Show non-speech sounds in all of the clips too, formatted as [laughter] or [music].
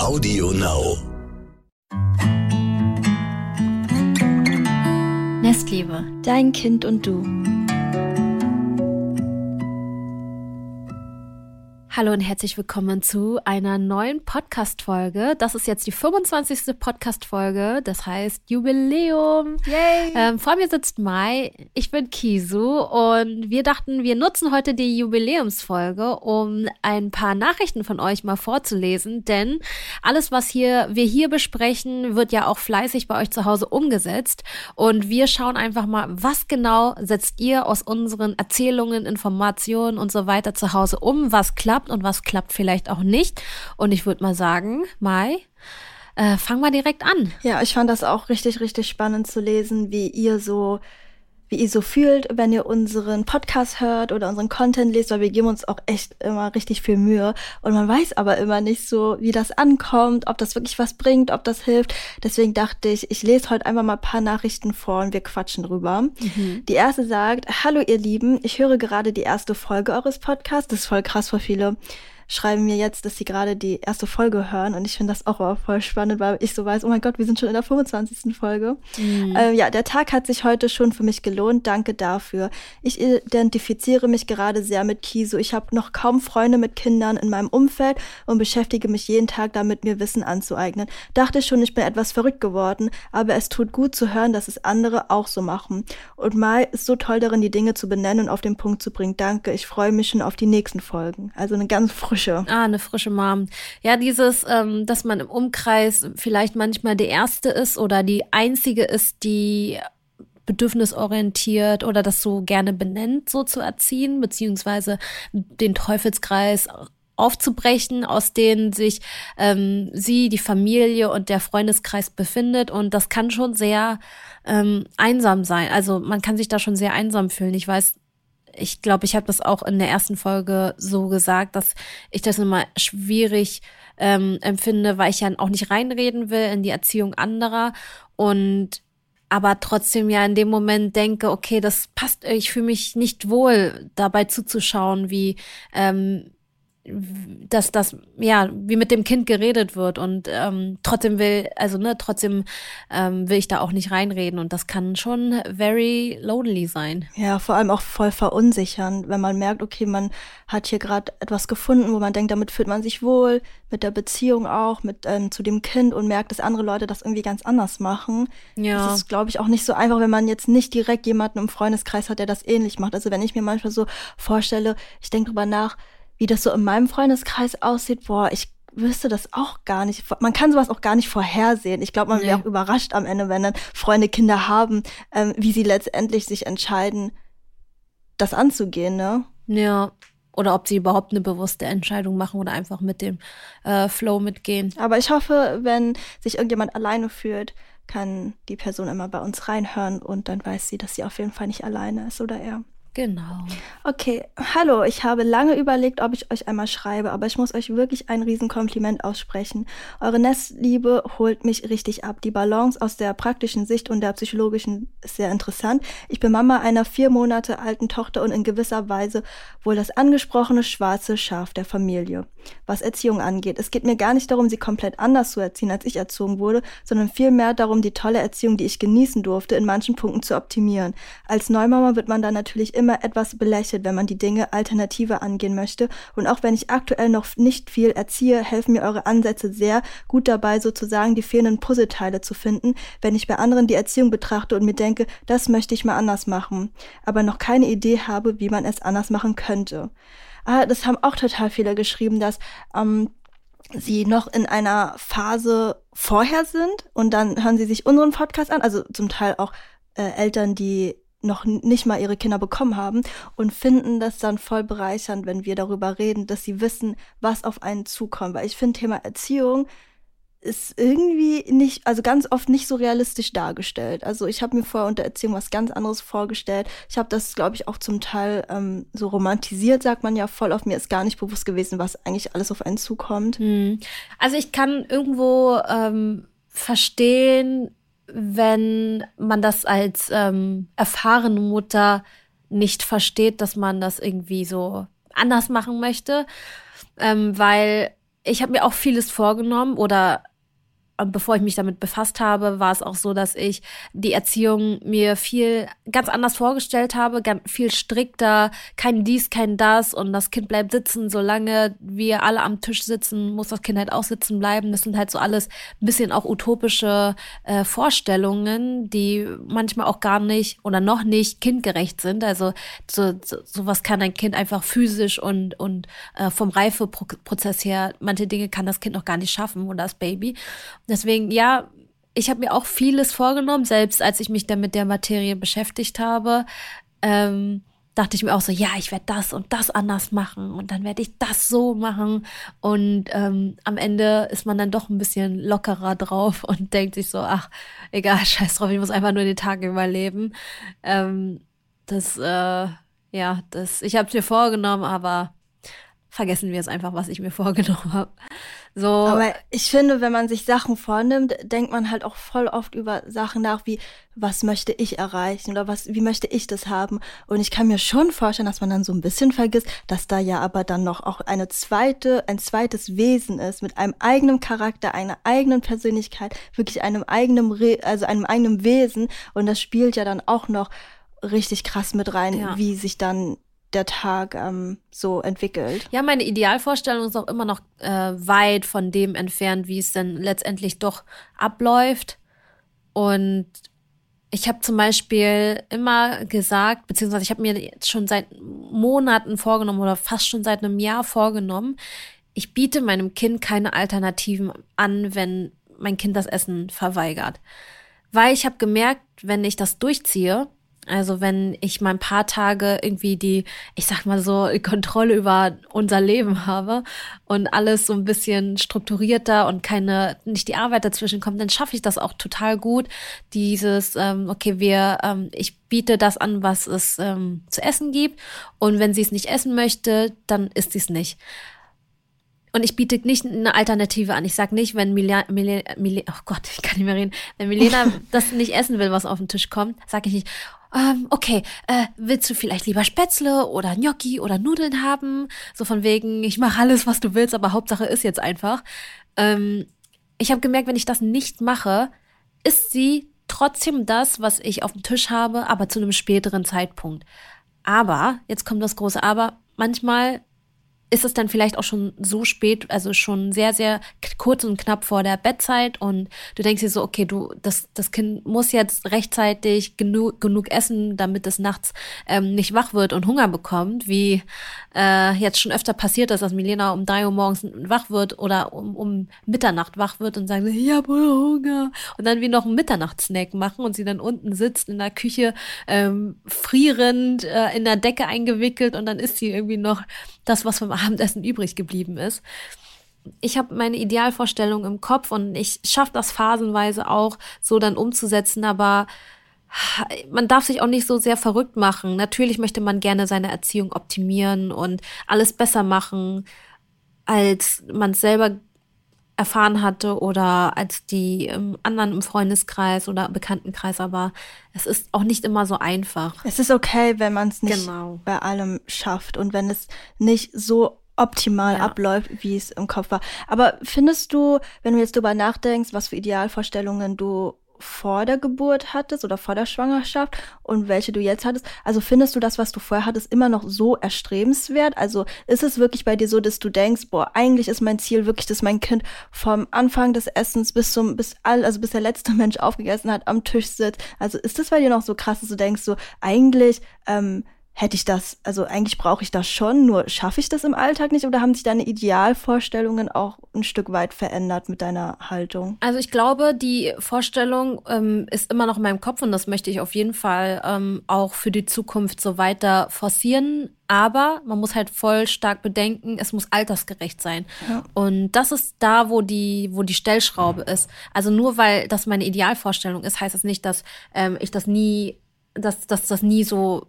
Audio Now. Nestliebe, dein Kind und du. Hallo und herzlich willkommen zu einer neuen Podcast-Folge. Das ist jetzt die 25. Podcast-Folge, das heißt Jubiläum. Yay! Ähm, vor mir sitzt Mai, ich bin Kisu und wir dachten, wir nutzen heute die Jubiläumsfolge, um ein paar Nachrichten von euch mal vorzulesen, denn alles, was hier, wir hier besprechen, wird ja auch fleißig bei euch zu Hause umgesetzt und wir schauen einfach mal, was genau setzt ihr aus unseren Erzählungen, Informationen und so weiter zu Hause um, was klappt klappt und was klappt vielleicht auch nicht. Und ich würde mal sagen, Mai, äh, fang mal direkt an. Ja, ich fand das auch richtig, richtig spannend zu lesen, wie ihr so wie ihr so fühlt, wenn ihr unseren Podcast hört oder unseren Content lest, weil wir geben uns auch echt immer richtig viel Mühe und man weiß aber immer nicht so, wie das ankommt, ob das wirklich was bringt, ob das hilft. Deswegen dachte ich, ich lese heute einfach mal ein paar Nachrichten vor und wir quatschen drüber. Mhm. Die erste sagt, hallo ihr Lieben, ich höre gerade die erste Folge eures Podcasts. Das ist voll krass für viele schreiben mir jetzt, dass sie gerade die erste Folge hören und ich finde das auch voll spannend, weil ich so weiß, oh mein Gott, wir sind schon in der 25. Folge. Mhm. Ähm, ja, der Tag hat sich heute schon für mich gelohnt. Danke dafür. Ich identifiziere mich gerade sehr mit Kiso. Ich habe noch kaum Freunde mit Kindern in meinem Umfeld und beschäftige mich jeden Tag damit, mir Wissen anzueignen. Dachte schon, ich bin etwas verrückt geworden, aber es tut gut zu hören, dass es andere auch so machen. Und Mai ist so toll darin, die Dinge zu benennen und auf den Punkt zu bringen. Danke, ich freue mich schon auf die nächsten Folgen. Also eine ganz frische frische. Ah, eine frische Mom. Ja, dieses, ähm, dass man im Umkreis vielleicht manchmal die erste ist oder die einzige ist, die bedürfnisorientiert oder das so gerne benennt, so zu erziehen, beziehungsweise den Teufelskreis aufzubrechen, aus denen sich ähm, sie, die Familie und der Freundeskreis befindet. Und das kann schon sehr ähm, einsam sein. Also man kann sich da schon sehr einsam fühlen. Ich weiß ich glaube, ich habe das auch in der ersten Folge so gesagt, dass ich das immer schwierig ähm, empfinde, weil ich ja auch nicht reinreden will in die Erziehung anderer. Und aber trotzdem ja in dem Moment denke, okay, das passt, ich fühle mich nicht wohl, dabei zuzuschauen, wie ähm, dass das ja wie mit dem Kind geredet wird und ähm, trotzdem will also ne trotzdem ähm, will ich da auch nicht reinreden und das kann schon very lonely sein. Ja vor allem auch voll verunsichern wenn man merkt okay man hat hier gerade etwas gefunden wo man denkt damit fühlt man sich wohl mit der Beziehung auch mit ähm, zu dem Kind und merkt dass andere Leute das irgendwie ganz anders machen. Ja. Das ist glaube ich auch nicht so einfach wenn man jetzt nicht direkt jemanden im Freundeskreis hat der das ähnlich macht. Also wenn ich mir manchmal so vorstelle ich denke drüber nach wie das so in meinem Freundeskreis aussieht, boah, ich wüsste das auch gar nicht. Man kann sowas auch gar nicht vorhersehen. Ich glaube, man wäre auch überrascht am Ende, wenn dann Freunde Kinder haben, ähm, wie sie letztendlich sich entscheiden, das anzugehen, ne? Ja. Oder ob sie überhaupt eine bewusste Entscheidung machen oder einfach mit dem äh, Flow mitgehen. Aber ich hoffe, wenn sich irgendjemand alleine fühlt, kann die Person immer bei uns reinhören und dann weiß sie, dass sie auf jeden Fall nicht alleine ist oder er. Genau. Okay, hallo, ich habe lange überlegt, ob ich euch einmal schreibe, aber ich muss euch wirklich ein Riesenkompliment aussprechen. Eure Nestliebe holt mich richtig ab. Die Balance aus der praktischen Sicht und der psychologischen ist sehr interessant. Ich bin Mama einer vier Monate alten Tochter und in gewisser Weise wohl das angesprochene schwarze Schaf der Familie, was Erziehung angeht. Es geht mir gar nicht darum, sie komplett anders zu erziehen, als ich erzogen wurde, sondern vielmehr darum, die tolle Erziehung, die ich genießen durfte, in manchen Punkten zu optimieren. Als Neumama wird man dann natürlich immer etwas belächelt, wenn man die Dinge alternative angehen möchte. Und auch wenn ich aktuell noch nicht viel erziehe, helfen mir eure Ansätze sehr gut dabei, sozusagen die fehlenden Puzzleteile zu finden, wenn ich bei anderen die Erziehung betrachte und mir denke, das möchte ich mal anders machen, aber noch keine Idee habe, wie man es anders machen könnte. Ah, das haben auch total viele geschrieben, dass ähm, sie noch in einer Phase vorher sind und dann hören sie sich unseren Podcast an, also zum Teil auch äh, Eltern, die noch nicht mal ihre Kinder bekommen haben und finden das dann voll bereichernd, wenn wir darüber reden, dass sie wissen, was auf einen zukommt. Weil ich finde, Thema Erziehung ist irgendwie nicht, also ganz oft nicht so realistisch dargestellt. Also ich habe mir vorher unter Erziehung was ganz anderes vorgestellt. Ich habe das, glaube ich, auch zum Teil ähm, so romantisiert, sagt man ja voll. Auf mir ist gar nicht bewusst gewesen, was eigentlich alles auf einen zukommt. Hm. Also ich kann irgendwo ähm, verstehen, wenn man das als ähm, erfahrene Mutter nicht versteht, dass man das irgendwie so anders machen möchte, ähm, weil ich habe mir auch vieles vorgenommen oder bevor ich mich damit befasst habe, war es auch so, dass ich die Erziehung mir viel ganz anders vorgestellt habe, ganz viel strikter, kein dies, kein das und das Kind bleibt sitzen, solange wir alle am Tisch sitzen, muss das Kind halt auch sitzen bleiben. Das sind halt so alles ein bisschen auch utopische äh, Vorstellungen, die manchmal auch gar nicht oder noch nicht kindgerecht sind. Also so, so sowas kann ein Kind einfach physisch und und äh, vom Reifeprozess her, manche Dinge kann das Kind noch gar nicht schaffen oder das Baby. Deswegen, ja, ich habe mir auch vieles vorgenommen, selbst als ich mich dann mit der Materie beschäftigt habe. Ähm, dachte ich mir auch so, ja, ich werde das und das anders machen und dann werde ich das so machen. Und ähm, am Ende ist man dann doch ein bisschen lockerer drauf [laughs] und denkt sich so, ach, egal, scheiß drauf, ich muss einfach nur den Tag überleben. Ähm, das, äh, ja, das, ich habe es mir vorgenommen, aber vergessen wir es einfach, was ich mir [laughs] vorgenommen habe. So. Aber ich finde, wenn man sich Sachen vornimmt, denkt man halt auch voll oft über Sachen nach, wie was möchte ich erreichen oder was, wie möchte ich das haben? Und ich kann mir schon vorstellen, dass man dann so ein bisschen vergisst, dass da ja aber dann noch auch eine zweite, ein zweites Wesen ist mit einem eigenen Charakter, einer eigenen Persönlichkeit, wirklich einem eigenen, Re also einem eigenen Wesen. Und das spielt ja dann auch noch richtig krass mit rein, ja. wie sich dann der Tag ähm, so entwickelt. Ja, meine Idealvorstellung ist auch immer noch äh, weit von dem entfernt, wie es denn letztendlich doch abläuft. Und ich habe zum Beispiel immer gesagt, beziehungsweise ich habe mir jetzt schon seit Monaten vorgenommen oder fast schon seit einem Jahr vorgenommen, ich biete meinem Kind keine Alternativen an, wenn mein Kind das Essen verweigert. Weil ich habe gemerkt, wenn ich das durchziehe, also wenn ich mal ein paar Tage irgendwie die, ich sag mal so, [laughs] Kontrolle über unser Leben habe und alles so ein bisschen strukturierter und keine, nicht die Arbeit dazwischen kommt, dann schaffe ich das auch total gut. Dieses, ähm, okay, wir, ähm, ich biete das an, was es ähm, zu essen gibt. Und wenn sie es nicht essen möchte, dann isst sie es nicht. Und ich biete nicht eine Alternative an. Ich sag nicht, wenn Milena, Milena, Milena oh Gott, ich kann nicht mehr reden, wenn Milena [laughs] das nicht essen will, was auf den Tisch kommt, sage ich nicht, ähm, okay, äh, willst du vielleicht lieber Spätzle oder Gnocchi oder Nudeln haben? So von wegen, ich mache alles, was du willst, aber Hauptsache ist jetzt einfach. Ähm, ich habe gemerkt, wenn ich das nicht mache, ist sie trotzdem das, was ich auf dem Tisch habe, aber zu einem späteren Zeitpunkt. Aber, jetzt kommt das große Aber, manchmal ist es dann vielleicht auch schon so spät, also schon sehr, sehr kurz und knapp vor der Bettzeit und du denkst dir so, okay, du, das, das Kind muss jetzt rechtzeitig genug, genug essen, damit es nachts ähm, nicht wach wird und Hunger bekommt, wie äh, jetzt schon öfter passiert ist, dass Milena um drei Uhr morgens wach wird oder um, um Mitternacht wach wird und sagt, ich habe Hunger und dann wie noch einen Mitternachtssnack machen und sie dann unten sitzt in der Küche ähm, frierend äh, in der Decke eingewickelt und dann isst sie irgendwie noch das, was vom Abendessen übrig geblieben ist. Ich habe meine Idealvorstellung im Kopf und ich schaffe das phasenweise auch so dann umzusetzen, aber man darf sich auch nicht so sehr verrückt machen. Natürlich möchte man gerne seine Erziehung optimieren und alles besser machen, als man selber erfahren hatte oder als die ähm, anderen im Freundeskreis oder Bekanntenkreis, aber es ist auch nicht immer so einfach. Es ist okay, wenn man es nicht genau. bei allem schafft und wenn es nicht so optimal ja. abläuft, wie es im Kopf war. Aber findest du, wenn du jetzt darüber nachdenkst, was für Idealvorstellungen du vor der Geburt hattest oder vor der Schwangerschaft und welche du jetzt hattest. Also findest du das, was du vorher hattest, immer noch so erstrebenswert? Also ist es wirklich bei dir so, dass du denkst, boah, eigentlich ist mein Ziel wirklich, dass mein Kind vom Anfang des Essens bis zum, bis all, also bis der letzte [laughs] Mensch aufgegessen hat, am Tisch sitzt. Also ist das bei dir noch so krass, dass du denkst, so eigentlich, ähm, hätte ich das, also eigentlich brauche ich das schon, nur schaffe ich das im Alltag nicht oder haben sich deine Idealvorstellungen auch ein Stück weit verändert mit deiner Haltung? Also ich glaube, die Vorstellung ähm, ist immer noch in meinem Kopf und das möchte ich auf jeden Fall ähm, auch für die Zukunft so weiter forcieren. Aber man muss halt voll stark bedenken, es muss altersgerecht sein. Ja. Und das ist da, wo die, wo die Stellschraube ist. Also nur weil das meine Idealvorstellung ist, heißt es das nicht, dass ähm, ich das nie dass, dass das nie so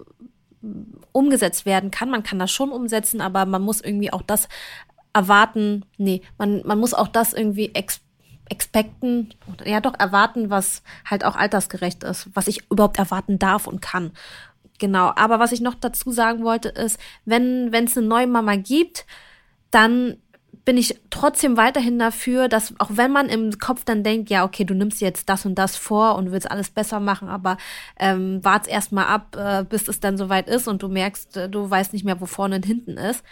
umgesetzt werden kann. Man kann das schon umsetzen, aber man muss irgendwie auch das erwarten. Nee, man, man muss auch das irgendwie ex expecten, ja doch erwarten, was halt auch altersgerecht ist, was ich überhaupt erwarten darf und kann. Genau, aber was ich noch dazu sagen wollte ist, wenn wenn es eine neue Mama gibt, dann bin ich trotzdem weiterhin dafür, dass auch wenn man im Kopf dann denkt, ja, okay, du nimmst jetzt das und das vor und willst alles besser machen, aber ähm, wart's erst mal ab, äh, bis es dann soweit ist und du merkst, äh, du weißt nicht mehr, wo vorne und hinten ist,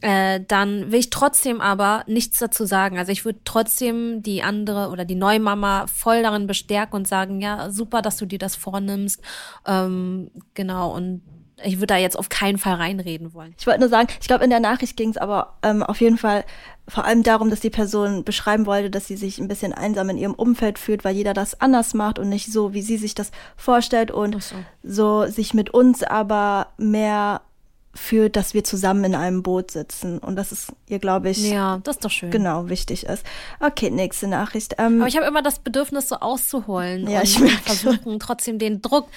äh, dann will ich trotzdem aber nichts dazu sagen. Also ich würde trotzdem die andere oder die neue Mama voll darin bestärken und sagen, ja, super, dass du dir das vornimmst. Ähm, genau, und ich würde da jetzt auf keinen Fall reinreden wollen. Ich wollte nur sagen, ich glaube, in der Nachricht ging es aber ähm, auf jeden Fall vor allem darum, dass die Person beschreiben wollte, dass sie sich ein bisschen einsam in ihrem Umfeld fühlt, weil jeder das anders macht und nicht so, wie sie sich das vorstellt und so. so sich mit uns aber mehr führt, dass wir zusammen in einem Boot sitzen. Und das ist ihr, glaube ich, ja, das ist doch schön. Genau, wichtig ist. Okay, nächste Nachricht. Ähm, Aber ich habe immer das Bedürfnis, so auszuholen. Ja, und ich merke versuchen schon. trotzdem den Druck.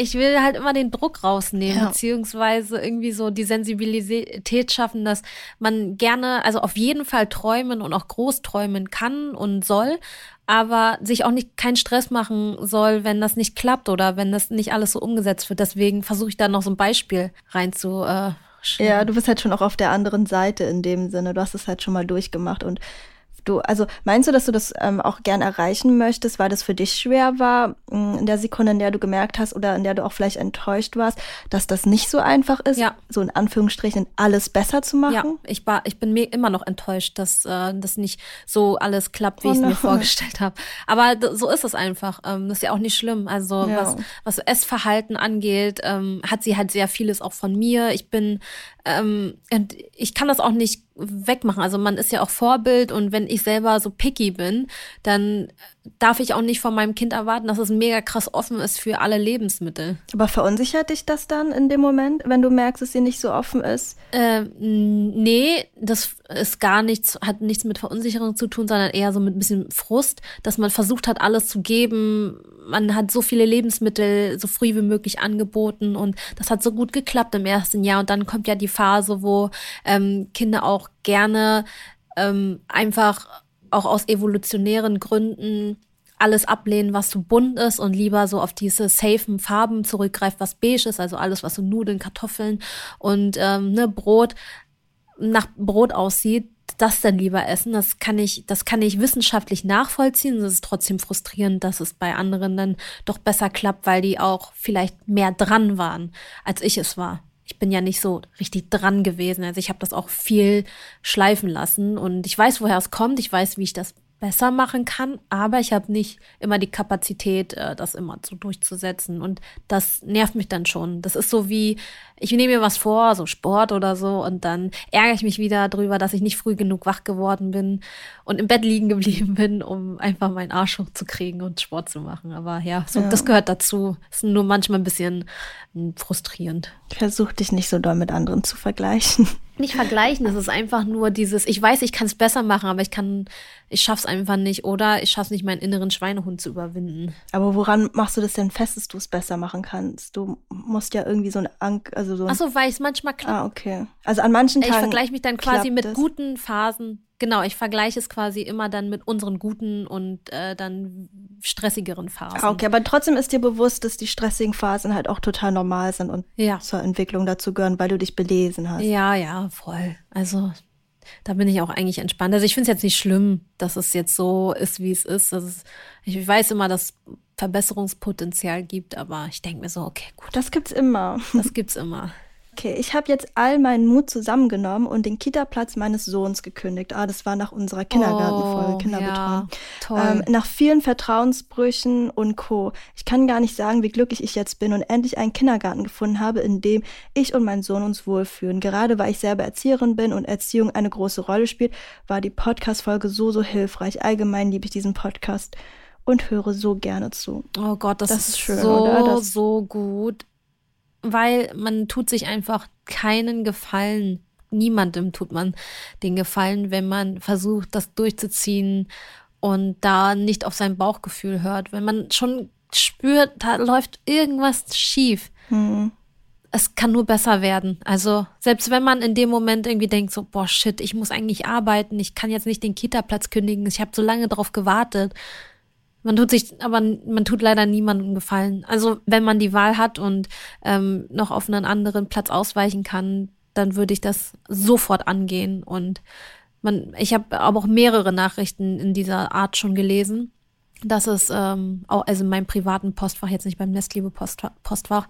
Ich will halt immer den Druck rausnehmen, ja. beziehungsweise irgendwie so die Sensibilität schaffen, dass man gerne, also auf jeden Fall träumen und auch groß träumen kann und soll, aber sich auch nicht keinen Stress machen soll, wenn das nicht klappt oder wenn das nicht alles so umgesetzt wird. Deswegen versuche ich da noch so ein Beispiel rein. Äh, ja, du bist halt schon auch auf der anderen Seite in dem Sinne. Du hast es halt schon mal durchgemacht und du, also meinst du, dass du das ähm, auch gern erreichen möchtest, weil das für dich schwer war, mm, in der Sekunde, in der du gemerkt hast oder in der du auch vielleicht enttäuscht warst, dass das nicht so einfach ist, ja. so in Anführungsstrichen alles besser zu machen? Ja, ich war, ich bin mir immer noch enttäuscht, dass äh, das nicht so alles klappt, wie oh ich es mir vorgestellt habe. Aber so ist es einfach. Ähm, das ist ja auch nicht schlimm. Also ja. was, was Essverhalten angeht, ähm, hat sie halt sehr vieles auch von mir. Ich bin ähm, und ich kann das auch nicht wegmachen. Also man ist ja auch Vorbild und wenn ich selber so picky bin, dann darf ich auch nicht von meinem Kind erwarten, dass es mega krass offen ist für alle Lebensmittel. Aber verunsichert dich das dann in dem Moment, wenn du merkst, dass sie nicht so offen ist? Äh, nee, das ist gar nichts, hat nichts mit Verunsicherung zu tun, sondern eher so mit ein bisschen Frust, dass man versucht hat, alles zu geben. Man hat so viele Lebensmittel so früh wie möglich angeboten und das hat so gut geklappt im ersten Jahr. Und dann kommt ja die Phase, wo ähm, Kinder auch gerne ähm, einfach auch aus evolutionären Gründen alles ablehnen, was so bunt ist und lieber so auf diese safen Farben zurückgreift, was beige ist, also alles, was so Nudeln, Kartoffeln und ähm, ne, Brot nach Brot aussieht, das dann lieber essen. Das kann ich, das kann ich wissenschaftlich nachvollziehen. Es ist trotzdem frustrierend, dass es bei anderen dann doch besser klappt, weil die auch vielleicht mehr dran waren, als ich es war ich bin ja nicht so richtig dran gewesen. Also ich habe das auch viel schleifen lassen und ich weiß, woher es kommt. Ich weiß, wie ich das besser machen kann, aber ich habe nicht immer die Kapazität, äh, das immer so durchzusetzen. Und das nervt mich dann schon. Das ist so wie, ich nehme mir was vor, so Sport oder so, und dann ärgere ich mich wieder drüber, dass ich nicht früh genug wach geworden bin und im Bett liegen [laughs] geblieben bin, um einfach meinen Arsch hochzukriegen und Sport zu machen. Aber ja, so, ja. das gehört dazu. Ist nur manchmal ein bisschen hm, frustrierend. Versuch dich nicht so doll mit anderen zu vergleichen nicht vergleichen. Es ist einfach nur dieses, ich weiß, ich kann es besser machen, aber ich kann, ich schaff's einfach nicht oder ich schaff's nicht, meinen inneren Schweinehund zu überwinden. Aber woran machst du das denn fest, dass du es besser machen kannst? Du musst ja irgendwie so ein Ank, also so. Ein Ach so, weil es manchmal klappt. Ah, okay. Also an manchen Tagen. Ich vergleiche mich dann quasi mit das. guten Phasen Genau, ich vergleiche es quasi immer dann mit unseren guten und äh, dann stressigeren Phasen. Ah, okay, aber trotzdem ist dir bewusst, dass die stressigen Phasen halt auch total normal sind und ja. zur Entwicklung dazu gehören, weil du dich belesen hast. Ja, ja, voll. Also da bin ich auch eigentlich entspannt. Also ich finde es jetzt nicht schlimm, dass es jetzt so ist, wie es ist. ist ich weiß immer, dass Verbesserungspotenzial gibt, aber ich denke mir so, okay, gut. Das gibt's immer. Das gibt's immer. Okay, ich habe jetzt all meinen Mut zusammengenommen und den Kita-Platz meines Sohns gekündigt. Ah, das war nach unserer Kindergartenfolge, oh, Kinderbetreuung. Ja, toll. Ähm, nach vielen Vertrauensbrüchen und Co. Ich kann gar nicht sagen, wie glücklich ich jetzt bin und endlich einen Kindergarten gefunden habe, in dem ich und mein Sohn uns wohlfühlen. Gerade weil ich selber Erzieherin bin und Erziehung eine große Rolle spielt, war die Podcast-Folge so, so hilfreich. Allgemein liebe ich diesen Podcast und höre so gerne zu. Oh Gott, das, das ist schön, so, oder? Das so gut weil man tut sich einfach keinen Gefallen. Niemandem tut man den Gefallen, wenn man versucht, das durchzuziehen und da nicht auf sein Bauchgefühl hört. Wenn man schon spürt, da läuft irgendwas schief. Mhm. Es kann nur besser werden. Also, selbst wenn man in dem Moment irgendwie denkt, so, boah, shit, ich muss eigentlich arbeiten, ich kann jetzt nicht den Kita-Platz kündigen, ich habe so lange drauf gewartet man tut sich, aber man tut leider niemandem gefallen. Also wenn man die Wahl hat und ähm, noch auf einen anderen Platz ausweichen kann, dann würde ich das sofort angehen und man, ich habe aber auch mehrere Nachrichten in dieser Art schon gelesen, dass es ähm, auch, also in meinem privaten Postfach, jetzt nicht beim Nestliebe Postfach,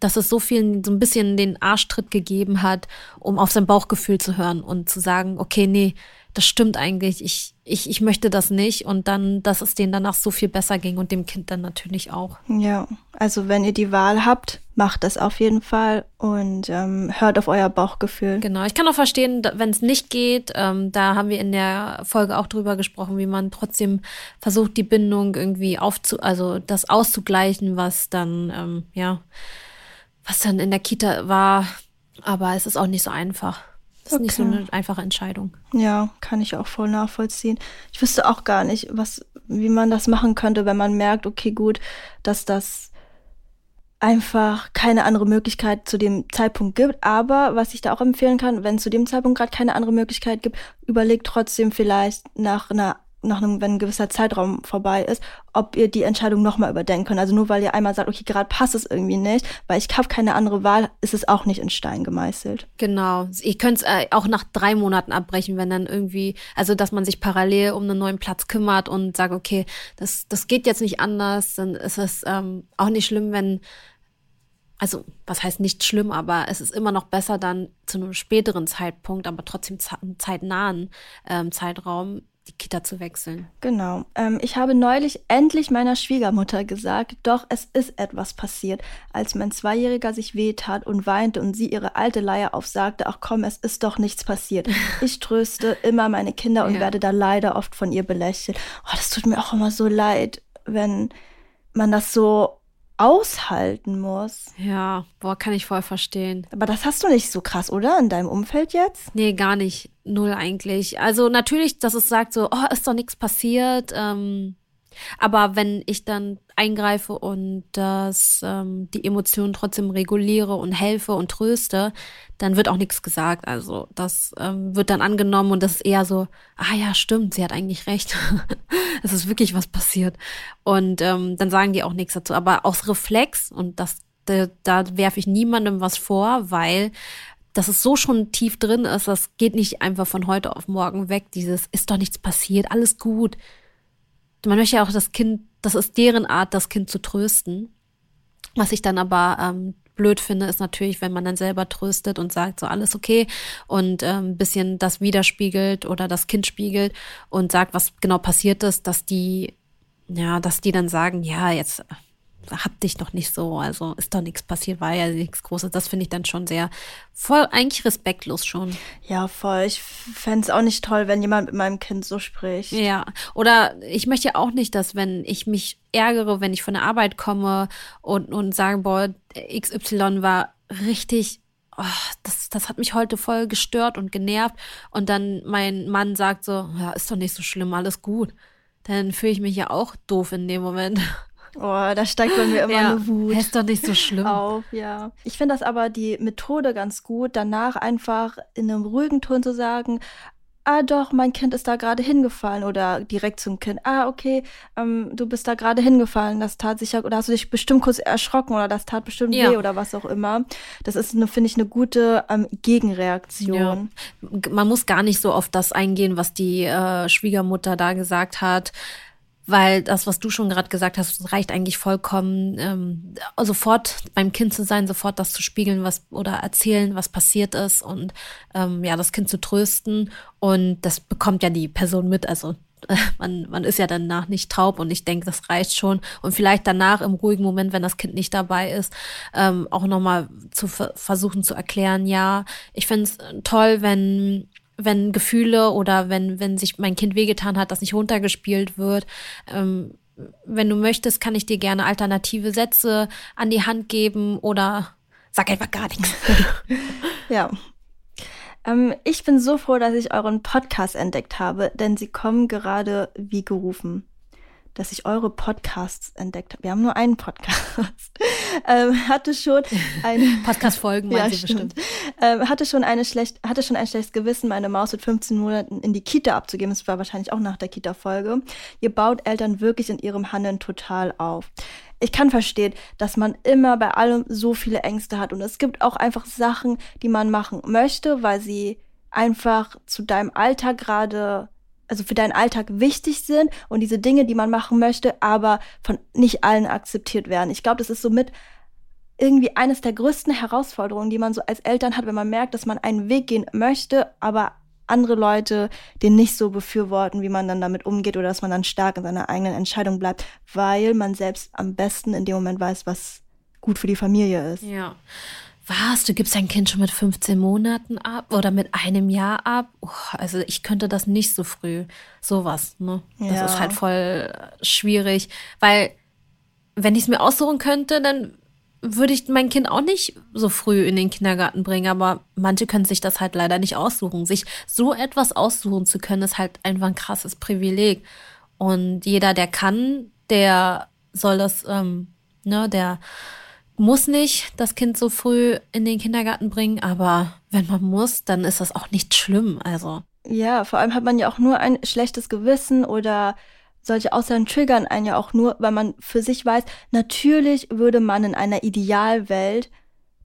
dass es so viel, so ein bisschen den Arschtritt gegeben hat, um auf sein Bauchgefühl zu hören und zu sagen, okay, nee, das stimmt eigentlich, ich, ich, ich möchte das nicht und dann, dass es denen danach so viel besser ging und dem Kind dann natürlich auch. Ja, also wenn ihr die Wahl habt, macht das auf jeden Fall und ähm, hört auf euer Bauchgefühl. Genau, ich kann auch verstehen, wenn es nicht geht, ähm, da haben wir in der Folge auch drüber gesprochen, wie man trotzdem versucht, die Bindung irgendwie aufzu, also das auszugleichen, was dann, ähm, ja, was dann in der Kita war. Aber es ist auch nicht so einfach. Das ist okay. nicht so eine einfache Entscheidung. Ja, kann ich auch voll nachvollziehen. Ich wüsste auch gar nicht, was, wie man das machen könnte, wenn man merkt, okay, gut, dass das einfach keine andere Möglichkeit zu dem Zeitpunkt gibt. Aber was ich da auch empfehlen kann, wenn es zu dem Zeitpunkt gerade keine andere Möglichkeit gibt, überlegt trotzdem vielleicht nach einer nach einem, wenn ein gewisser Zeitraum vorbei ist, ob ihr die Entscheidung nochmal überdenken könnt. Also nur weil ihr einmal sagt, okay, gerade passt es irgendwie nicht, weil ich habe keine andere Wahl, ist es auch nicht in Stein gemeißelt. Genau. Ihr könnt es äh, auch nach drei Monaten abbrechen, wenn dann irgendwie, also dass man sich parallel um einen neuen Platz kümmert und sagt, okay, das, das geht jetzt nicht anders, dann ist es ähm, auch nicht schlimm, wenn also was heißt nicht schlimm, aber es ist immer noch besser dann zu einem späteren Zeitpunkt, aber trotzdem zeitnahen ähm, Zeitraum die Kita zu wechseln. Genau. Ähm, ich habe neulich endlich meiner Schwiegermutter gesagt, doch es ist etwas passiert, als mein Zweijähriger sich wehtat und weinte und sie ihre alte Leier aufsagte, ach komm, es ist doch nichts passiert. [laughs] Ich tröste immer meine Kinder und ja. werde da leider oft von ihr belächelt. Oh, das tut mir auch immer so leid, wenn man das so aushalten muss. Ja, boah, kann ich voll verstehen. Aber das hast du nicht so krass, oder? In deinem Umfeld jetzt? Nee, gar nicht. Null eigentlich. Also natürlich, dass es sagt so, oh, ist doch nichts passiert. Ähm, aber wenn ich dann eingreife und das, ähm, die Emotionen trotzdem reguliere und helfe und tröste, dann wird auch nichts gesagt. Also das ähm, wird dann angenommen und das ist eher so, ah ja, stimmt, sie hat eigentlich recht. [laughs] es ist wirklich was passiert. Und ähm, dann sagen die auch nichts dazu. Aber aus Reflex, und das, da, da werfe ich niemandem was vor, weil dass es so schon tief drin ist, das geht nicht einfach von heute auf morgen weg. Dieses ist doch nichts passiert, alles gut man möchte ja auch das Kind, das ist deren Art, das Kind zu trösten. Was ich dann aber ähm, blöd finde, ist natürlich, wenn man dann selber tröstet und sagt, so alles okay und ähm, bisschen das widerspiegelt oder das Kind spiegelt und sagt, was genau passiert ist, dass die, ja, dass die dann sagen, ja, jetzt hab dich doch nicht so, also ist doch nichts passiert, war ja nichts Großes. Das finde ich dann schon sehr voll, eigentlich respektlos schon. Ja, voll. Ich fände es auch nicht toll, wenn jemand mit meinem Kind so spricht. Ja. Oder ich möchte ja auch nicht, dass wenn ich mich ärgere, wenn ich von der Arbeit komme und, und sage, boah, XY war richtig Oh, das, das hat mich heute voll gestört und genervt. Und dann mein Mann sagt so, ja, ist doch nicht so schlimm, alles gut. Dann fühle ich mich ja auch doof in dem Moment. Oh, da steigt bei mir immer ja, eine Wut. Ist doch nicht so schlimm. Auf, ja. Ich finde das aber die Methode ganz gut, danach einfach in einem ruhigen Ton zu sagen, ah doch, mein Kind ist da gerade hingefallen oder direkt zum Kind, ah okay, ähm, du bist da gerade hingefallen, das tat sicher, oder hast du dich bestimmt kurz erschrocken oder das tat bestimmt ja. weh oder was auch immer. Das ist, finde ich, eine gute ähm, Gegenreaktion. Ja. Man muss gar nicht so auf das eingehen, was die äh, Schwiegermutter da gesagt hat weil das, was du schon gerade gesagt hast, reicht eigentlich vollkommen, ähm, sofort beim Kind zu sein, sofort das zu spiegeln, was oder erzählen, was passiert ist und ähm, ja, das Kind zu trösten. Und das bekommt ja die Person mit. Also [laughs] man, man ist ja danach nicht taub und ich denke, das reicht schon. Und vielleicht danach im ruhigen Moment, wenn das Kind nicht dabei ist, ähm, auch nochmal zu versuchen zu erklären, ja, ich finde es toll, wenn wenn Gefühle oder wenn, wenn sich mein Kind wehgetan hat, das nicht runtergespielt wird. Ähm, wenn du möchtest, kann ich dir gerne alternative Sätze an die Hand geben oder sag einfach gar nichts. [laughs] ja. Ähm, ich bin so froh, dass ich euren Podcast entdeckt habe, denn sie kommen gerade wie gerufen dass ich eure Podcasts entdeckt habe. Wir haben nur einen Podcast. [laughs] ähm, hatte schon eine [laughs] Podcast-Folgen, ja, sie bestimmt. Ähm, hatte schon eine schlecht, hatte schon ein schlechtes Gewissen, meine Maus mit 15 Monaten in die Kita abzugeben. Das war wahrscheinlich auch nach der Kita-Folge. Ihr baut Eltern wirklich in ihrem Handeln total auf. Ich kann verstehen, dass man immer bei allem so viele Ängste hat und es gibt auch einfach Sachen, die man machen möchte, weil sie einfach zu deinem Alltag gerade, also für deinen Alltag wichtig sind und diese Dinge, die man machen möchte, aber von nicht allen akzeptiert werden. Ich glaube, das ist somit irgendwie eines der größten Herausforderungen, die man so als Eltern hat, wenn man merkt, dass man einen Weg gehen möchte, aber andere Leute den nicht so befürworten, wie man dann damit umgeht oder dass man dann stark in seiner eigenen Entscheidung bleibt, weil man selbst am besten in dem Moment weiß, was gut für die Familie ist. Ja. Was? Du gibst dein Kind schon mit 15 Monaten ab oder mit einem Jahr ab? Oh, also ich könnte das nicht so früh. Sowas, ne? Das Ja. ist halt voll schwierig. Weil, wenn ich es mir aussuchen könnte, dann würde ich mein Kind auch nicht so früh in den Kindergarten bringen. Aber manche können sich das halt leider nicht aussuchen. Sich so etwas aussuchen zu können, ist halt einfach ein krasses Privileg. Und jeder, der kann, der soll das, ähm, ne, der muss nicht das Kind so früh in den Kindergarten bringen, aber wenn man muss, dann ist das auch nicht schlimm. Also, Ja, vor allem hat man ja auch nur ein schlechtes Gewissen oder solche Aussagen triggern einen ja auch nur, weil man für sich weiß, natürlich würde man in einer Idealwelt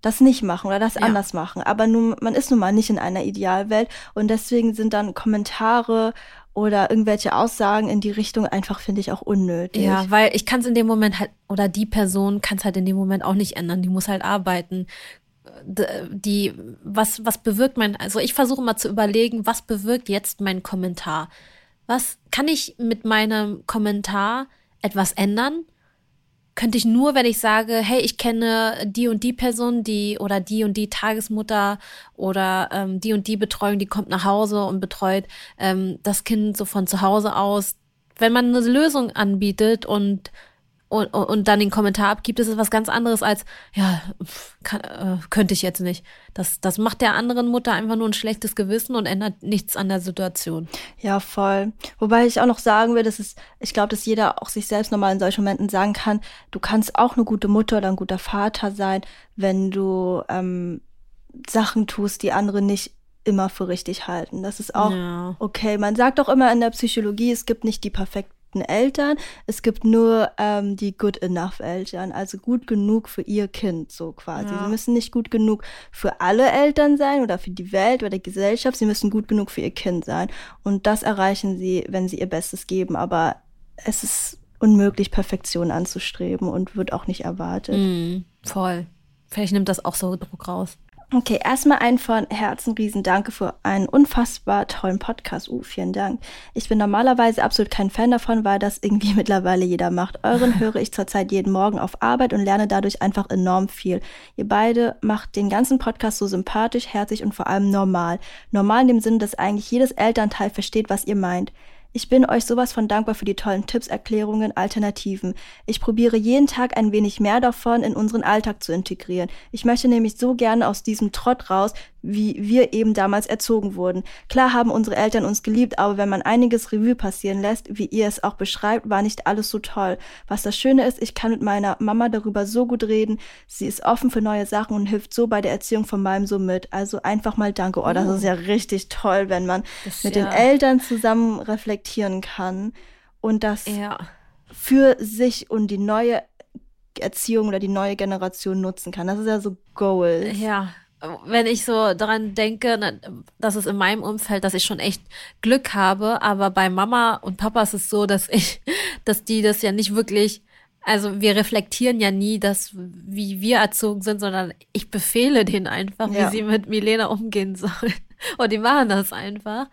das nicht machen oder das Ja. anders machen. Aber nun, man ist nun mal nicht in einer Idealwelt und deswegen sind dann Kommentare oder irgendwelche Aussagen in die Richtung einfach, finde ich, auch unnötig. ja, weil ich kann es in dem Moment halt, oder die Person kann es halt in dem Moment auch nicht ändern. Die muss halt arbeiten. Die, was, was bewirkt mein, also ich versuche mal zu überlegen, was bewirkt jetzt mein Kommentar? Was kann ich mit meinem Kommentar etwas ändern? Könnte ich nur, wenn ich sage, hey, ich kenne die und die Person, die oder die und die Tagesmutter oder ähm, die und die Betreuung, die kommt nach Hause und betreut ähm, das Kind so von zu Hause aus. Wenn man eine Lösung anbietet und und, und und dann den Kommentar abgibt, ist es was ganz anderes als, ja, kann, äh, könnte ich jetzt nicht. Das, das macht der anderen Mutter einfach nur ein schlechtes Gewissen und ändert nichts an der Situation. Ja, voll. Wobei ich auch noch sagen will, dass es, ich glaube, dass jeder auch sich selbst nochmal in solchen Momenten sagen kann, du kannst auch eine gute Mutter oder ein guter Vater sein, wenn du ähm, Sachen tust, die andere nicht immer für richtig halten. Das ist auch Ja. okay. Man sagt auch immer in der Psychologie, es gibt nicht die perfekten Eltern, es gibt nur ähm, die good enough Eltern, also gut genug für ihr Kind, so quasi. Ja. Sie müssen nicht gut genug für alle Eltern sein oder für die Welt oder die Gesellschaft, sie müssen gut genug für ihr Kind sein. Und das erreichen sie, wenn sie ihr Bestes geben. Aber es ist unmöglich, Perfektion anzustreben und wird auch nicht erwartet. Mm, voll. Vielleicht nimmt das auch so Druck raus. Okay, erstmal ein von Herzen riesen Danke für einen unfassbar tollen Podcast. Uh, vielen Dank. Ich bin normalerweise absolut kein Fan davon, weil das irgendwie [laughs] mittlerweile jeder macht. Euren höre ich zurzeit jeden Morgen auf Arbeit und lerne dadurch einfach enorm viel. Ihr beide macht den ganzen Podcast so sympathisch, herzlich und vor allem normal. Normal in dem Sinne, dass eigentlich jedes Elternteil versteht, was ihr meint. Ich bin euch sowas von dankbar für die tollen Tipps, Erklärungen, Alternativen. Ich probiere jeden Tag ein wenig mehr davon in unseren Alltag zu integrieren. Ich möchte nämlich so gerne aus diesem Trott raus, wie wir eben damals erzogen wurden. Klar haben unsere Eltern uns geliebt, aber wenn man einiges Revue passieren lässt, wie ihr es auch beschreibt, war nicht alles so toll. Was das Schöne ist, ich kann mit meiner Mama darüber so gut reden. Sie ist offen für neue Sachen und hilft so bei der Erziehung von meinem Sohn mit. Also einfach mal danke. Oh, das ist ja richtig toll, wenn man Das- mit ja. den Eltern zusammen reflektieren kann und das Ja. für sich und die neue Erziehung oder die neue Generation nutzen kann. Das ist ja so Goals. Ja, wenn ich so daran denke, dass es in meinem Umfeld, dass ich schon echt Glück habe, aber bei Mama und Papa ist es so, dass ich, [laughs] dass die das ja nicht wirklich, also wir reflektieren ja nie das, wie wir erzogen sind, sondern ich befehle denen einfach, Ja. wie sie mit Milena umgehen sollen. [laughs] Und die machen das einfach.